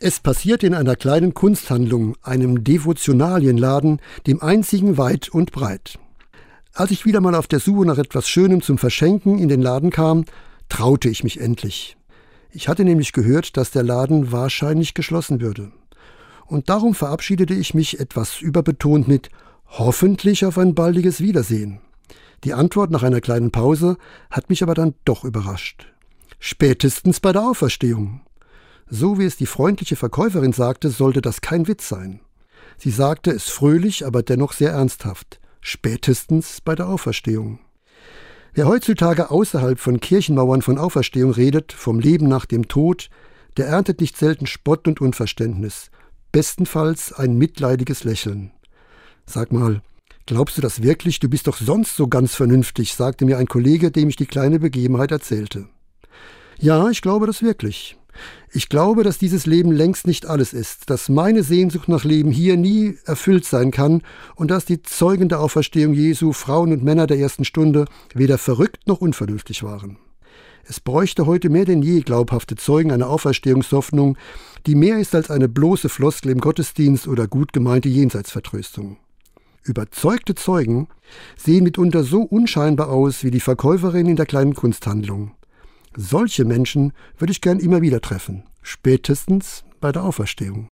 Es passiert in einer kleinen Kunsthandlung, einem Devotionalienladen, dem einzigen weit und breit. Als ich wieder mal auf der Suche nach etwas Schönem zum Verschenken in den Laden kam, traute ich mich endlich. Ich hatte nämlich gehört, dass der Laden wahrscheinlich geschlossen würde. Und darum verabschiedete ich mich etwas überbetont mit hoffentlich auf ein baldiges Wiedersehen. Die Antwort nach einer kleinen Pause hat mich aber dann doch überrascht. Spätestens bei der Auferstehung. So wie es die freundliche Verkäuferin sagte, sollte das kein Witz sein. Sie sagte es fröhlich, aber dennoch sehr ernsthaft. Spätestens bei der Auferstehung. Wer heutzutage außerhalb von Kirchenmauern von Auferstehung redet, vom Leben nach dem Tod, der erntet nicht selten Spott und Unverständnis, bestenfalls ein mitleidiges Lächeln. Sag mal, glaubst du das wirklich? Du bist doch sonst so ganz vernünftig, sagte mir ein Kollege, dem ich die kleine Begebenheit erzählte. Ja, ich glaube das wirklich. Ich glaube, dass dieses Leben längst nicht alles ist, dass meine Sehnsucht nach Leben hier nie erfüllt sein kann und dass die Zeugen der Auferstehung Jesu, Frauen und Männer der ersten Stunde, weder verrückt noch unvernünftig waren. Es bräuchte heute mehr denn je glaubhafte Zeugen einer Auferstehungshoffnung, die mehr ist als eine bloße Floskel im Gottesdienst oder gut gemeinte Jenseitsvertröstung. Überzeugte Zeugen sehen mitunter so unscheinbar aus wie die Verkäuferin in der kleinen Kunsthandlung. Solche Menschen würde ich gern immer wieder treffen, spätestens bei der Auferstehung.